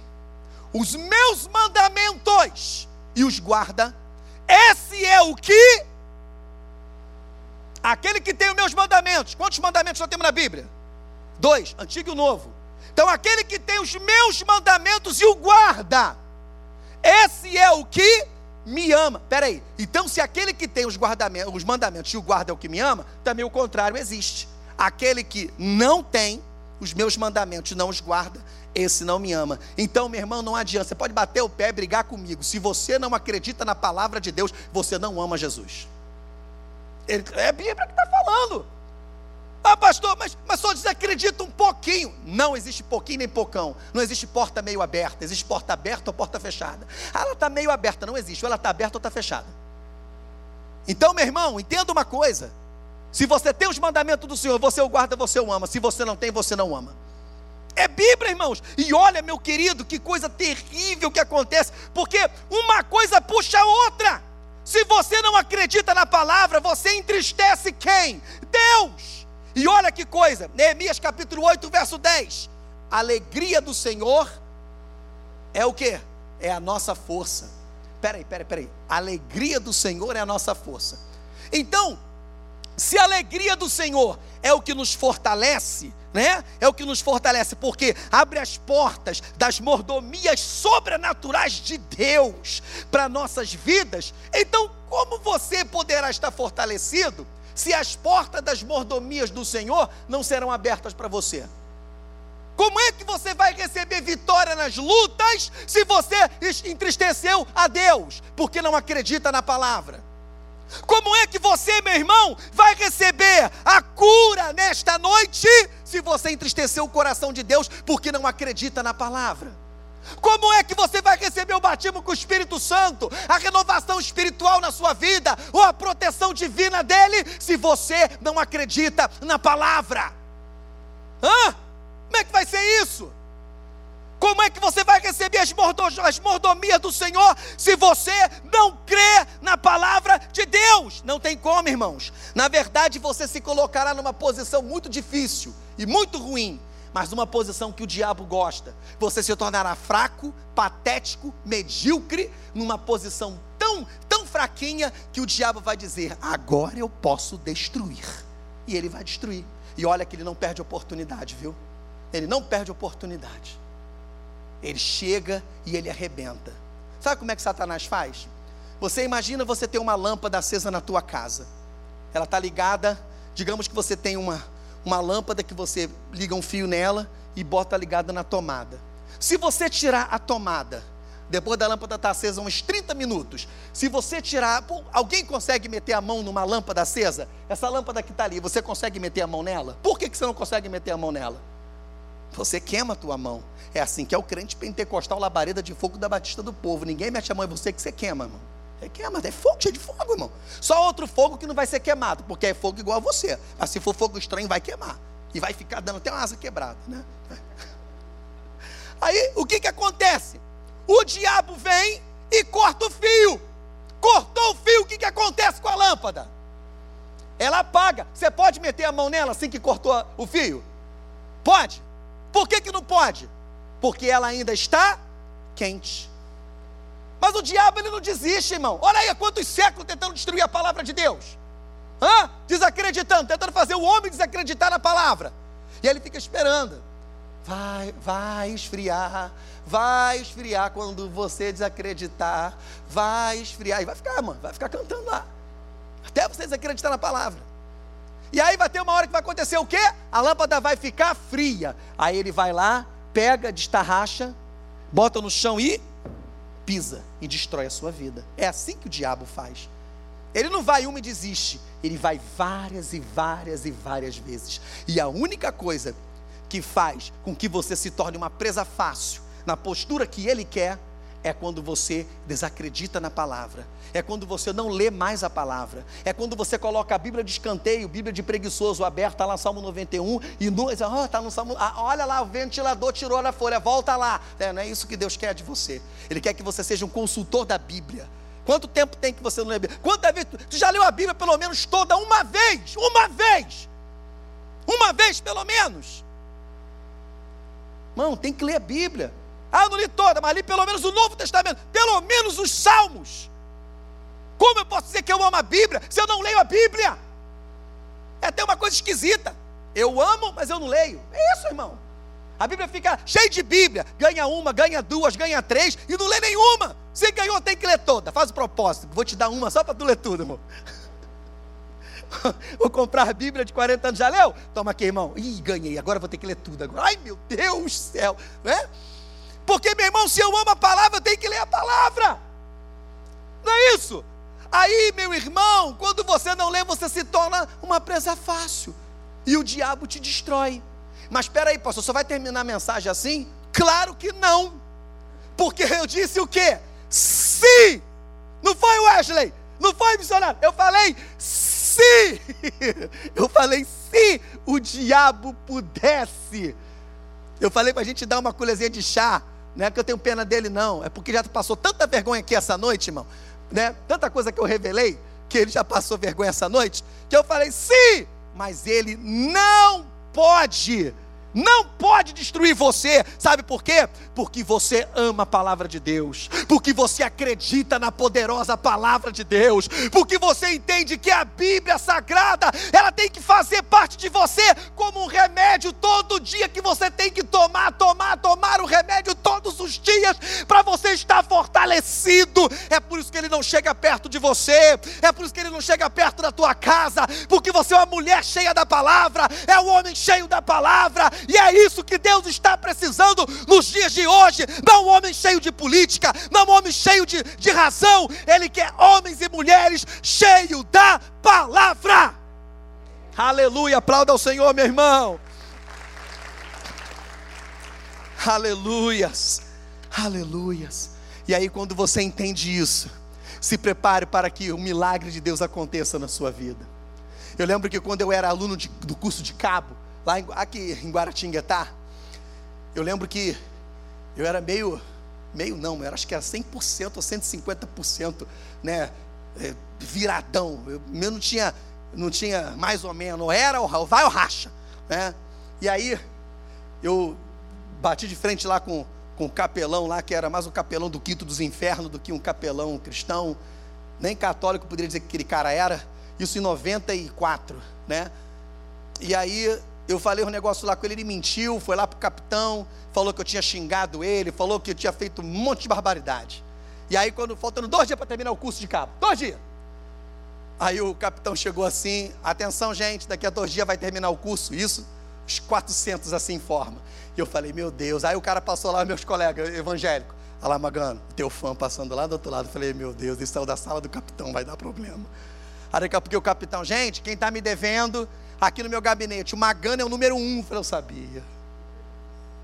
os meus mandamentos e os guarda, esse é o que? Aquele que tem os meus mandamentos. Quantos mandamentos nós temos na Bíblia? Dois, antigo e novo. Então, aquele que tem os meus mandamentos e o guarda, esse é o que me ama. Peraí, então se aquele que tem os, os mandamentos e o guarda é o que me ama, também o contrário existe. Aquele que não tem os meus mandamentos e não os guarda, esse não me ama. Então, meu irmão, não adianta. Você pode bater o pé e brigar comigo. Se você não acredita na palavra de Deus, você não ama Jesus. É a Bíblia que está falando. Ah, pastor, mas, mas só desacredita um pouquinho. Não existe pouquinho nem pocão. Não existe porta meio aberta. Existe porta aberta ou porta fechada. Ah, ela está meio aberta. Não existe. Ou ela está aberta ou está fechada. Então, meu irmão, entenda uma coisa. Se você tem os mandamentos do Senhor, você o guarda, você o ama. Se você não tem, você não ama. É Bíblia, irmãos. E olha, meu querido, que coisa terrível que acontece, porque uma coisa puxa a outra. Se você não acredita na palavra, você entristece quem? Deus. E olha que coisa, Neemias capítulo 8, verso 10. A alegria do Senhor é o que? É a nossa força. Peraí, peraí, peraí. A alegria do Senhor é a nossa força. Então, se a alegria do Senhor é o que nos fortalece, né? É o que nos fortalece, porque abre as portas das mordomias sobrenaturais de Deus para nossas vidas. Então, como você poderá estar fortalecido se as portas das mordomias do Senhor não serão abertas para você? Como é que você vai receber vitória nas lutas se você entristeceu a Deus, porque não acredita na palavra? Como é que você, meu irmão, vai receber a cura nesta noite se você entristeceu o coração de Deus porque não acredita na palavra? Como é que você vai receber o batismo com o Espírito Santo, a renovação espiritual na sua vida, ou a proteção divina dele, se você não acredita na palavra? Hã? Como é que vai ser isso? Como é que você vai receber as, as mordomias do Senhor se você não crê na palavra de Deus? Não tem como, irmãos. Na verdade, você se colocará numa posição muito difícil e muito ruim, mas numa posição que o diabo gosta. Você se tornará fraco, patético, medíocre, numa posição tão, tão fraquinha que o diabo vai dizer: agora eu posso destruir. E ele vai destruir. E olha que ele não perde oportunidade, viu? Ele não perde oportunidade. Ele chega e ele arrebenta. Sabe como é que Satanás faz? Você imagina você ter uma lâmpada acesa na tua casa. Ela está ligada, digamos que você tem uma, uma lâmpada que você liga um fio nela e bota ligada na tomada. Se você tirar a tomada, depois da lâmpada estar tá acesa uns 30 minutos, se você tirar, alguém consegue meter a mão numa lâmpada acesa? Essa lâmpada que está ali, você consegue meter a mão nela? Por que, que você não consegue meter a mão nela? Você queima a tua mão. É assim que é o crente pentecostal labareda de fogo da Batista do Povo. Ninguém mete a mão em você que você queima, irmão. Você queima, é fogo, cheio de fogo, irmão. Só outro fogo que não vai ser queimado, porque é fogo igual a você. Mas se for fogo estranho, vai queimar. E vai ficar dando até uma asa quebrada, né? Aí, o que que acontece? O diabo vem e corta o fio. Cortou o fio, o que que acontece com a lâmpada? Ela apaga. Você pode meter a mão nela assim que cortou o fio? Pode. Por que, que não pode? Porque ela ainda está quente. Mas o diabo ele não desiste, irmão. Olha aí há quantos séculos tentando destruir a palavra de Deus. Hã? Desacreditando, tentando fazer o homem desacreditar na palavra. E aí ele fica esperando. Vai, vai esfriar, vai esfriar quando você desacreditar, vai esfriar. E vai ficar, mano, vai ficar cantando lá. Até você desacreditar na palavra. E aí vai ter uma hora que vai acontecer o quê? A lâmpada vai ficar fria. Aí ele vai lá, pega, destarracha, bota no chão e pisa e destrói a sua vida. É assim que o diabo faz. Ele não vai uma e desiste, ele vai várias e várias e várias vezes. E a única coisa que faz com que você se torne uma presa fácil na postura que ele quer é quando você desacredita na palavra, é quando você não lê mais a palavra, é quando você coloca a Bíblia de escanteio, Bíblia de preguiçoso aberta, lá Salmo 91, e nós, oh, está no Salmo, ah, olha lá, o ventilador tirou a folha, volta lá. É, não é isso que Deus quer de você, Ele quer que você seja um consultor da Bíblia. Quanto tempo tem que você não lê a Bíblia? Quantas vezes, tu já leu a Bíblia pelo menos toda uma vez, uma vez, uma vez pelo menos. Irmão, tem que ler a Bíblia. Ah, não li toda, mas li pelo menos o Novo Testamento, pelo menos os Salmos. Como eu posso dizer que eu amo a Bíblia se eu não leio a Bíblia? É até uma coisa esquisita. Eu amo, mas eu não leio. É isso, irmão. A Bíblia fica cheia de Bíblia. Ganha uma, ganha duas, ganha três e não lê nenhuma. Se ganhou, tem que ler toda. Faz o propósito. Vou te dar uma só para tu ler tudo, irmão. vou comprar a Bíblia de 40 anos. Já leu? Toma aqui, irmão. Ih, ganhei. Agora vou ter que ler tudo agora. Ai, meu Deus do céu. Né? Porque, meu irmão, se eu amo a palavra, eu tenho que ler a palavra. Não é isso? Aí, meu irmão, quando você não lê, você se torna uma presa fácil. E o diabo te destrói. Mas espera aí, pastor, só vai terminar a mensagem assim? Claro que não. Porque eu disse o quê? Se. Não foi Wesley? Não foi missionário? Eu falei se. Eu falei se o diabo pudesse. Eu falei para a gente dar uma colherzinha de chá. Não é que eu tenho pena dele, não. É porque já passou tanta vergonha aqui essa noite, irmão né? Tanta coisa que eu revelei, que ele já passou vergonha essa noite, que eu falei, sim, mas ele não pode não pode destruir você, sabe por quê? Porque você ama a palavra de Deus, porque você acredita na poderosa palavra de Deus, porque você entende que a Bíblia Sagrada, ela tem que fazer parte de você como um remédio todo dia que você tem que tomar, tomar, tomar o remédio todos os dias para você estar fortalecido. É por isso que ele não chega perto de você, é por isso que ele não chega perto da tua casa, porque você é uma mulher cheia da palavra, é um homem cheio da palavra e é isso que Deus está precisando nos dias de hoje. Não um homem cheio de política, não um homem cheio de, de razão. Ele quer homens e mulheres cheios da palavra. Aleluia, aplauda ao Senhor, meu irmão. Aleluias, aleluias. E aí, quando você entende isso, se prepare para que o milagre de Deus aconteça na sua vida. Eu lembro que quando eu era aluno de, do curso de cabo, lá em, aqui em Guaratinguetá, eu lembro que eu era meio, meio não, eu acho que era 100% ou 150%, né, é, viradão, eu, não tinha, não tinha mais ou menos, era ou vai ou racha, né, e aí eu bati de frente lá com, com o capelão lá, que era mais um capelão do quinto dos infernos do que um capelão cristão, nem católico poderia dizer que aquele cara era, isso em 94, né, e aí eu falei um negócio lá com ele, ele mentiu, foi lá para o capitão, falou que eu tinha xingado ele, falou que eu tinha feito um monte de barbaridade. E aí, quando faltando dois dias para terminar o curso de cabo, dois dias. Aí o capitão chegou assim: atenção, gente, daqui a dois dias vai terminar o curso. Isso, os 400 assim em forma. E eu falei: meu Deus. Aí o cara passou lá, meus colegas evangélicos. Olha lá, Magano, teu fã passando lá do outro lado. Eu falei: meu Deus, isso saiu da sala do capitão, vai dar problema. Aí daqui a pouco o capitão, gente, quem está me devendo aqui no meu gabinete, o Magano é o número um. Eu falei, eu sabia.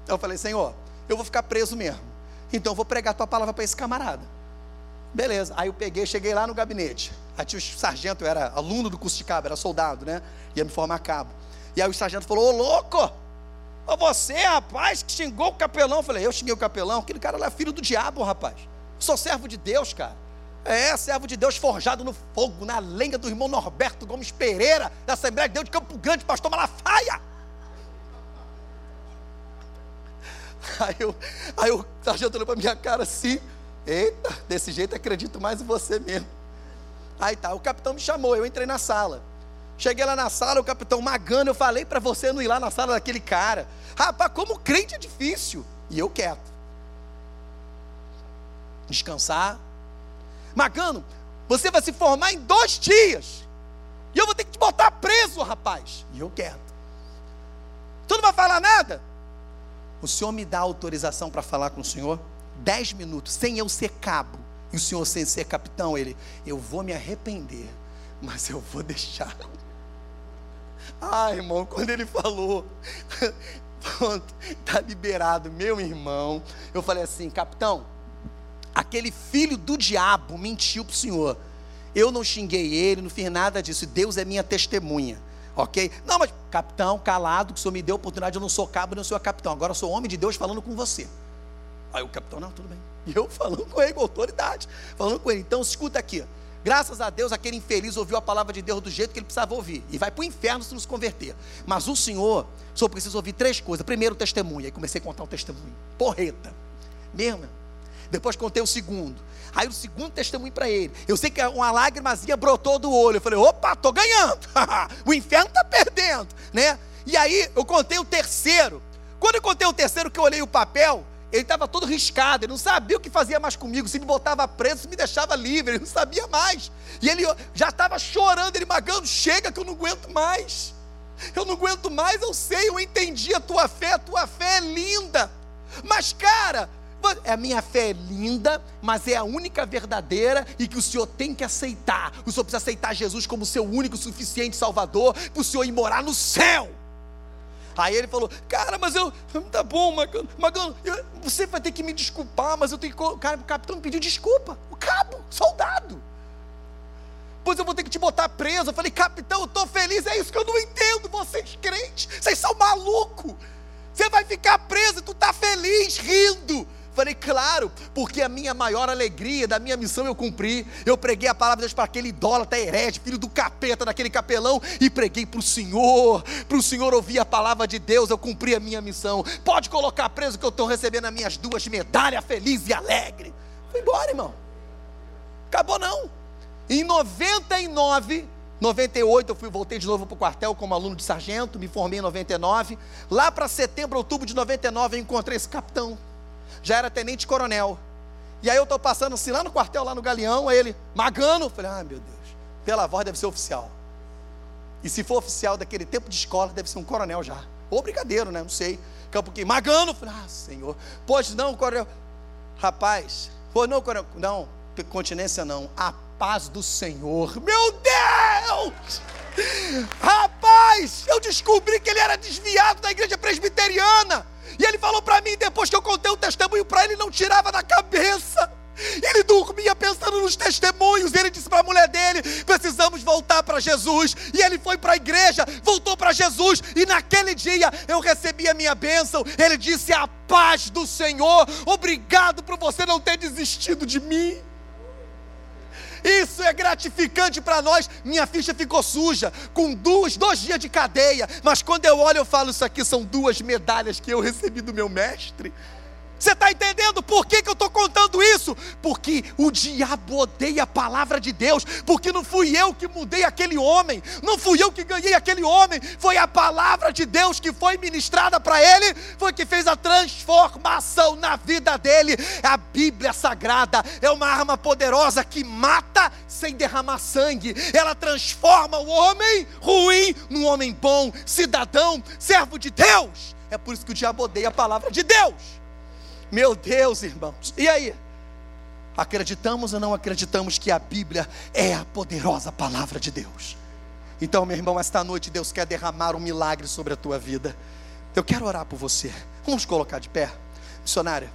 Eu falei, Senhor, eu vou ficar preso mesmo. Então eu vou pregar a tua palavra para esse camarada. Beleza. Aí eu peguei, cheguei lá no gabinete. Aí tinha o sargento, eu era aluno do curso de cabo, era soldado, né? Ia me formar cabo. E aí o sargento falou, ô louco! Ô você, rapaz, que xingou o capelão. Eu falei, eu xinguei o capelão? Aquele cara lá é filho do diabo, rapaz. sou servo de Deus, cara. É, servo de Deus forjado no fogo, na lenha do irmão Norberto Gomes Pereira, da Assembleia de Deus de Campo Grande, pastor Malafaia. Aí, eu, aí o sargento olhou para minha cara assim, eita, desse jeito acredito mais em você mesmo. Aí tá, o capitão me chamou, eu entrei na sala. Cheguei lá na sala, o capitão Magano, eu falei para você não ir lá na sala daquele cara. Rapaz, como crente é difícil. E eu quieto. Descansar, Magano, você vai se formar em dois dias. E eu vou ter que te botar preso, rapaz. E eu quero. Tu não vai falar nada? O senhor me dá autorização para falar com o senhor? Dez minutos, sem eu ser cabo. E o senhor sem ser capitão, ele, eu vou me arrepender, mas eu vou deixar. Ah, irmão, quando ele falou, pronto, está liberado, meu irmão. Eu falei assim, capitão, aquele filho do diabo mentiu para o Senhor. Eu não xinguei ele, não fiz nada disso. Deus é minha testemunha. Ok? Não, mas capitão, calado, que o senhor me deu a oportunidade, eu não sou cabo, não sou capitão. Agora eu sou homem de Deus falando com você. Aí o capitão, não, tudo bem. E eu falando com ele com autoridade, falando com ele. Então escuta aqui. Graças a Deus, aquele infeliz ouviu a palavra de Deus do jeito que ele precisava ouvir. E vai para o inferno se nos converter. Mas o Senhor só precisa ouvir três coisas. Primeiro, testemunha. Aí comecei a contar o testemunho. Porreta. Mesmo, Depois contei o segundo. Aí o segundo testemunho para ele. Eu sei que uma lágrimazinha brotou do olho. Eu falei, opa, tô ganhando. o inferno tá perdendo, né? E aí eu contei o terceiro. Quando eu contei o terceiro, que eu olhei o papel, ele estava todo riscado, ele não sabia o que fazia mais comigo, se me botava preso, se me deixava livre, ele não sabia mais. E ele já estava chorando, ele magando, chega que eu não aguento mais. Eu não aguento mais, eu sei, eu entendi a tua fé, a tua fé é linda. Mas, cara, a minha fé é linda, mas é a única verdadeira e que o Senhor tem que aceitar. O Senhor precisa aceitar Jesus como seu único, suficiente Salvador, para o Senhor ir morar no céu. Aí ele falou, cara, mas eu, tá bom, Magano, Magano eu, você vai ter que me desculpar, mas eu tenho que, cara, o capitão me pediu desculpa, o cabo, soldado. Pois eu vou ter que te botar preso. Eu falei, capitão, eu estou feliz, é isso que eu não entendo, vocês crentes, vocês são malucos. Você vai ficar preso tu está feliz, rindo. Falei, claro, porque a minha maior alegria da minha missão eu cumpri. Eu preguei a palavra de Deus para aquele idólatra herege, filho do capeta, daquele capelão, e preguei para o Senhor, para o Senhor ouvir a palavra de Deus. Eu cumpri a minha missão. Pode colocar preso que eu estou recebendo as minhas duas medalhas, feliz e alegre. Foi embora, irmão. Acabou não. Em 99, 98 eu fui, voltei de novo para o quartel como aluno de sargento, me formei em 99. Lá para setembro, outubro de 99 eu encontrei esse capitão já era tenente coronel. E aí eu estou passando assim lá no quartel, lá no Galeão, aí ele, Magano, falei, ah meu Deus, pela voz deve ser oficial. E se for oficial daquele tempo de escola, deve ser um coronel já. Ou brigadeiro, né? Não sei. Campo que, Magano, falei, ah, senhor, pois não, coronel. Rapaz, pô, não, coronel, não, continência não, a paz do Senhor. Meu Deus! Rapaz, eu descobri que ele era desviado da igreja presbiteriana. E ele falou para mim, depois que eu contei o testemunho para ele, não tirava da cabeça. Ele dormia pensando nos testemunhos. Ele disse para a mulher dele: precisamos voltar para Jesus. E ele foi para a igreja, voltou para Jesus. E naquele dia eu recebi a minha bênção. Ele disse: A paz do Senhor. Obrigado por você não ter desistido de mim. Isso é gratificante para nós. Minha ficha ficou suja, com duas, dois dias de cadeia. Mas quando eu olho, eu falo: Isso aqui são duas medalhas que eu recebi do meu mestre. Você está entendendo por que, que eu estou contando isso? Porque o diabo odeia a palavra de Deus, porque não fui eu que mudei aquele homem, não fui eu que ganhei aquele homem, foi a palavra de Deus que foi ministrada para ele, foi que fez a transformação na vida dele. A Bíblia Sagrada é uma arma poderosa que mata sem derramar sangue, ela transforma o homem ruim num homem bom, cidadão, servo de Deus. É por isso que o diabo odeia a palavra de Deus. Meu Deus, irmãos. E aí? Acreditamos ou não acreditamos que a Bíblia é a poderosa palavra de Deus? Então, meu irmão, esta noite Deus quer derramar um milagre sobre a tua vida. Eu quero orar por você. Vamos colocar de pé. Missionária,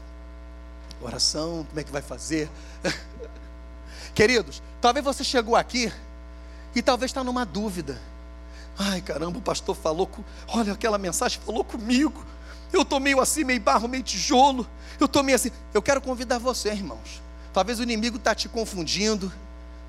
oração, como é que vai fazer? Queridos, talvez você chegou aqui e talvez está numa dúvida. Ai, caramba, o pastor falou, com... olha aquela mensagem, falou comigo. Eu estou meio assim, meio barro, meio tijolo. Eu estou meio assim. Eu quero convidar você, irmãos. Talvez o inimigo está te confundindo,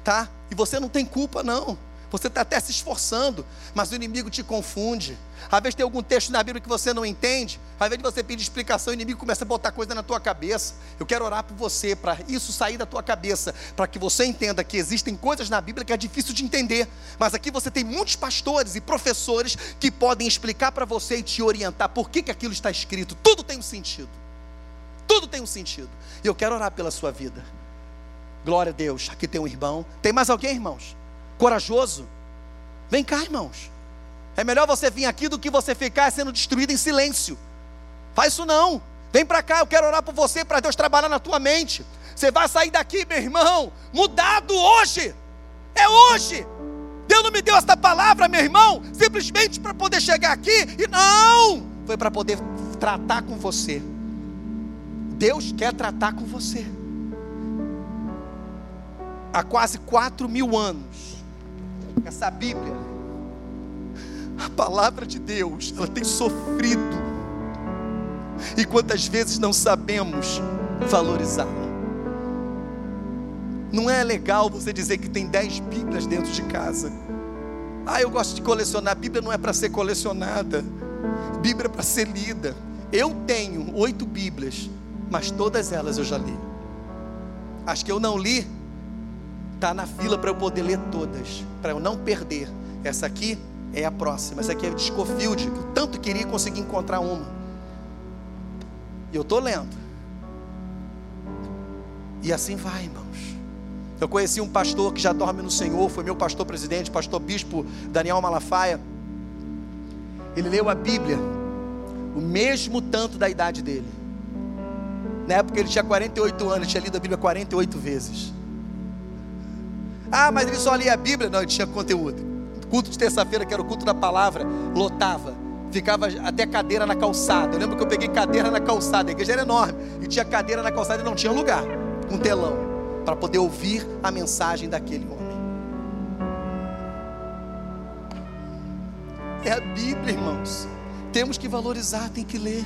tá? E você não tem culpa, não. Você está até se esforçando, mas o inimigo te confunde. Às vezes tem algum texto na Bíblia que você não entende. Às vezes você pede explicação, o inimigo começa a botar coisa na tua cabeça. Eu quero orar por você, para isso sair da tua cabeça, para que você entenda que existem coisas na Bíblia que é difícil de entender. Mas aqui você tem muitos pastores e professores que podem explicar para você e te orientar por que, que aquilo está escrito. Tudo tem um sentido. Tudo tem um sentido. E eu quero orar pela sua vida. Glória a Deus. Aqui tem um irmão. Tem mais alguém, irmãos? Corajoso. Vem cá, irmãos. É melhor você vir aqui do que você ficar sendo destruído em silêncio. Faz isso não. Vem para cá, eu quero orar por você para Deus trabalhar na tua mente. Você vai sair daqui, meu irmão, mudado hoje. É hoje. Deus não me deu esta palavra, meu irmão, simplesmente para poder chegar aqui e não, foi para poder tratar com você. Deus quer tratar com você. Há quase quatro mil anos, essa Bíblia, a palavra de Deus, ela tem sofrido. E quantas vezes não sabemos valorizá-la? Não é legal você dizer que tem dez Bíblias dentro de casa. Ah, eu gosto de colecionar. Bíblia não é para ser colecionada. Bíblia é para ser lida. Eu tenho oito Bíblias, mas todas elas eu já li. As que eu não li, tá na fila para eu poder ler todas, para eu não perder. Essa aqui é a próxima. Essa aqui é de Scofield, que eu tanto queria conseguir encontrar uma. E eu estou lendo. E assim vai, irmãos. Eu conheci um pastor que já dorme no Senhor, foi meu pastor presidente, pastor bispo Daniel Malafaia. Ele leu a Bíblia, o mesmo tanto da idade dele. Na época ele tinha 48 anos, tinha lido a Bíblia 48 vezes. Ah, mas ele só lia a Bíblia? Não, ele tinha conteúdo. Culto de terça-feira, que era o culto da palavra, lotava. Ficava até cadeira na calçada. Eu lembro que eu peguei cadeira na calçada, a igreja era enorme. E tinha cadeira na calçada e não tinha lugar, com telão, para poder ouvir a mensagem daquele homem. É a Bíblia, irmãos. Temos que valorizar, tem que ler.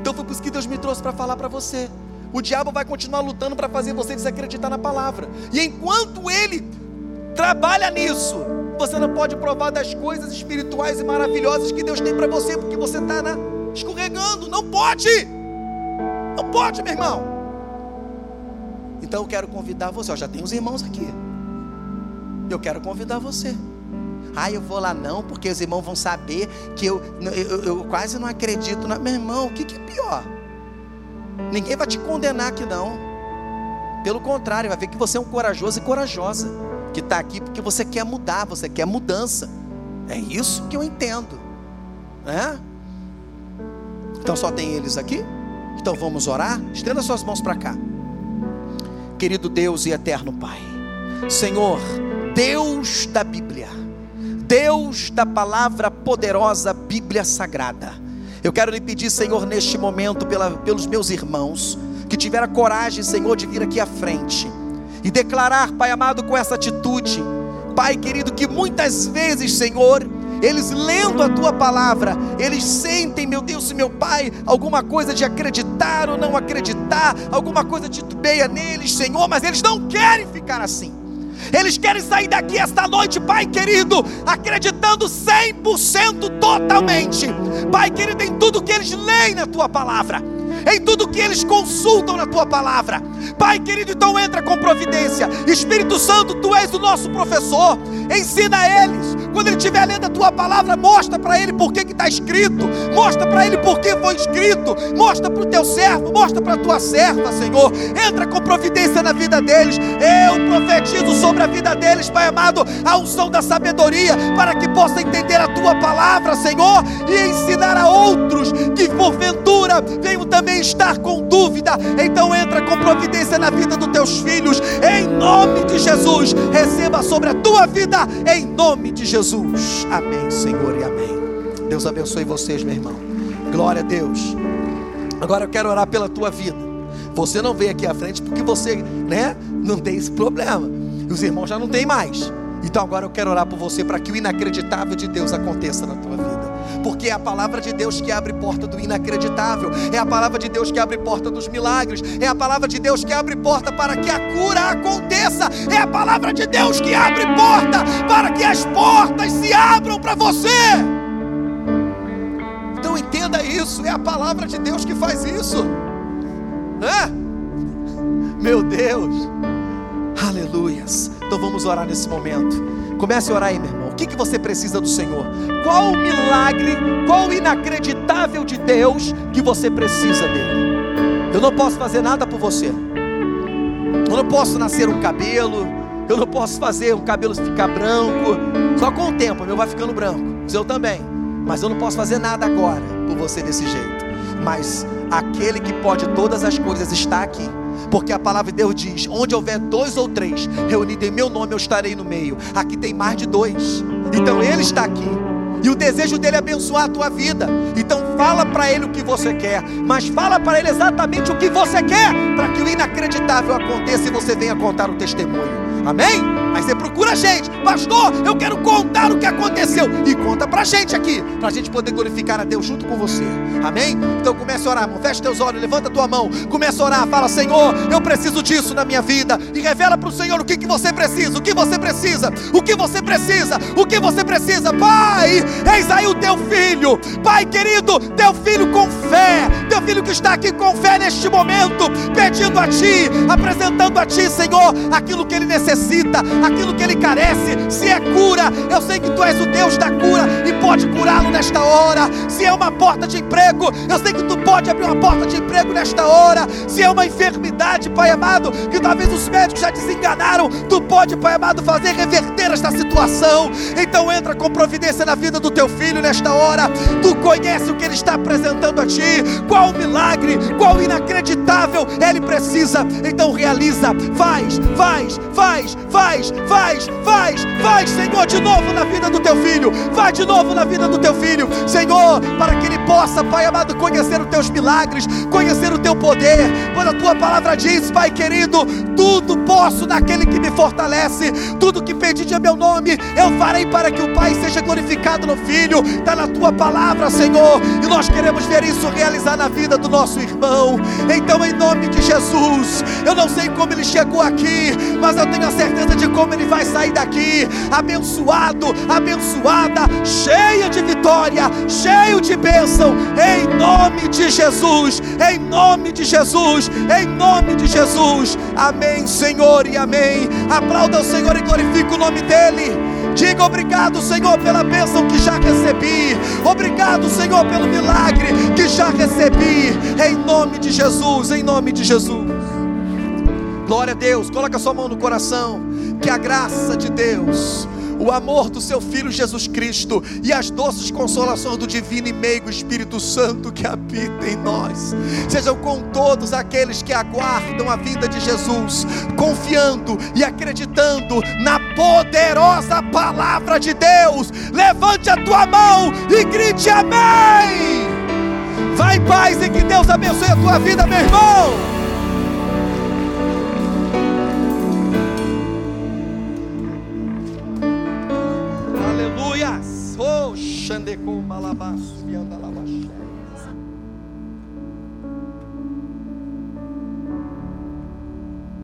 Então foi por isso que Deus me trouxe para falar para você. O diabo vai continuar lutando para fazer você desacreditar na palavra. E enquanto ele trabalha nisso, você não pode provar das coisas espirituais e maravilhosas que Deus tem para você, porque você está escorregando. Não pode! Não pode, meu irmão. Então eu quero convidar você. Já tem os irmãos aqui. Eu quero convidar você. Ah, eu vou lá não, porque os irmãos vão saber que eu, eu, eu quase não acredito. Na... Meu irmão, o que, que é pior? Ninguém vai te condenar aqui não. Pelo contrário, vai ver que você é um corajoso e corajosa. Que está aqui porque você quer mudar, você quer mudança. É isso que eu entendo. Né? Então só tem eles aqui? Então vamos orar? Estenda suas mãos para cá. Querido Deus e eterno Pai. Senhor, Deus da Bíblia. Deus da palavra poderosa Bíblia Sagrada. Eu quero lhe pedir, Senhor, neste momento, pela, pelos meus irmãos, que tiveram coragem, Senhor, de vir aqui à frente e declarar, Pai amado, com essa atitude, Pai querido, que muitas vezes, Senhor, eles lendo a tua palavra, eles sentem, meu Deus e meu Pai, alguma coisa de acreditar ou não acreditar, alguma coisa titubeia neles, Senhor, mas eles não querem ficar assim. Eles querem sair daqui esta noite, Pai querido, acreditando 100% totalmente, Pai querido, em tudo que eles leem na tua palavra em tudo que eles consultam na tua palavra. Pai querido, então entra com providência. Espírito Santo, tu és o nosso professor. Ensina eles. Quando ele estiver lendo a tua palavra, mostra para ele por que está escrito. Mostra para ele por que foi escrito. Mostra para o teu servo, mostra para a tua serva, Senhor. Entra com providência na vida deles. Eu profetizo sobre a vida deles, Pai amado, a unção da sabedoria, para que possa entender a tua palavra, Senhor, e ensinar a outros que porventura venham também também estar com dúvida, então entra com providência na vida dos teus filhos, em nome de Jesus. Receba sobre a tua vida, em nome de Jesus. Amém, Senhor, e amém. Deus abençoe vocês, meu irmão. Glória a Deus. Agora eu quero orar pela tua vida. Você não veio aqui à frente porque você, né, não tem esse problema. Os irmãos já não têm mais. Então agora eu quero orar por você para que o inacreditável de Deus aconteça na tua vida porque é a palavra de Deus que abre porta do inacreditável, é a palavra de Deus que abre porta dos milagres, é a palavra de Deus que abre porta para que a cura aconteça, é a palavra de Deus que abre porta para que as portas se abram para você. Então entenda isso, é a palavra de Deus que faz isso. Meu Deus, aleluias. Então vamos orar nesse momento. Comece a orar aí, meu irmão. O que, que você precisa do Senhor? Qual o milagre, qual o inacreditável de Deus que você precisa dele? Eu não posso fazer nada por você. Eu não posso nascer um cabelo. Eu não posso fazer um cabelo ficar branco. Só com o tempo, meu vai ficando branco. O seu também. Mas eu não posso fazer nada agora por você desse jeito. Mas aquele que pode todas as coisas está aqui porque a palavra de Deus diz: onde houver dois ou três reunidos em meu nome, eu estarei no meio. Aqui tem mais de dois, então Ele está aqui. E o desejo dele é abençoar a tua vida. Então fala para ele o que você quer, mas fala para ele exatamente o que você quer, para que o inacreditável aconteça e você venha contar o testemunho. Amém? Aí você procura a gente, pastor, eu quero contar o que aconteceu. E conta pra gente aqui, pra gente poder glorificar a Deus junto com você. Amém? Então comece a orar, irmão. Feche teus olhos, levanta tua mão, começa a orar, fala, Senhor, eu preciso disso na minha vida. E revela para o Senhor o que, que você precisa, o que você precisa, o que você precisa, o que você precisa. Pai, Eis aí o teu filho, Pai querido, teu filho com fé, teu filho que está aqui com fé neste momento, pedindo a Ti, apresentando a Ti, Senhor, aquilo que ele necessita, aquilo que ele carece, se é cura, eu sei que Tu és o Deus da cura e pode curá-lo nesta hora, se é uma porta de emprego, eu sei que Tu pode abrir uma porta de emprego nesta hora, se é uma enfermidade, Pai amado, que talvez os médicos já desenganaram, Tu pode, Pai amado, fazer reverter esta situação, então entra com providência na vida do Teu filho nesta hora, Tu conhece o que ele está apresentando a Ti, qual milagre, qual inacreditável ele precisa, então realiza, faz, faz, faz, faz, faz, faz, faz, Senhor, de novo na vida do teu filho, vai de novo na vida do teu filho, Senhor, para que ele possa, Pai amado, conhecer os teus milagres, conhecer o teu poder, pois a tua palavra diz, Pai querido, tudo posso naquele que me fortalece, tudo que pedi de meu nome, eu farei para que o Pai seja glorificado no Filho, está na tua palavra, Senhor, e nós queremos ver isso realizar na vida do nosso irmão, então em nome de Jesus, eu não sei como ele chegou aqui, mas eu tenho a certeza de como ele vai sair daqui, abençoado, abençoada, cheia de vitória, cheio de bênção, em nome de Jesus, em nome de Jesus, em nome de Jesus, amém, Senhor, e amém. Aplauda o Senhor e glorifique o nome dEle. Diga obrigado, Senhor, pela bênção que já recebi. Obrigado, Senhor, pelo milagre que já recebi. Em nome de Jesus, em nome de Jesus. Glória a Deus. Coloca sua mão no coração. Que a graça de Deus, o amor do seu Filho Jesus Cristo e as doces consolações do Divino e Meigo Espírito Santo que habita em nós, sejam com todos aqueles que aguardam a vinda de Jesus, confiando e acreditando na poderosa palavra de Deus. Levante a tua mão e grite amém. Vai em paz e que Deus abençoe a tua vida, meu irmão. Xandecum e Andalabaxo.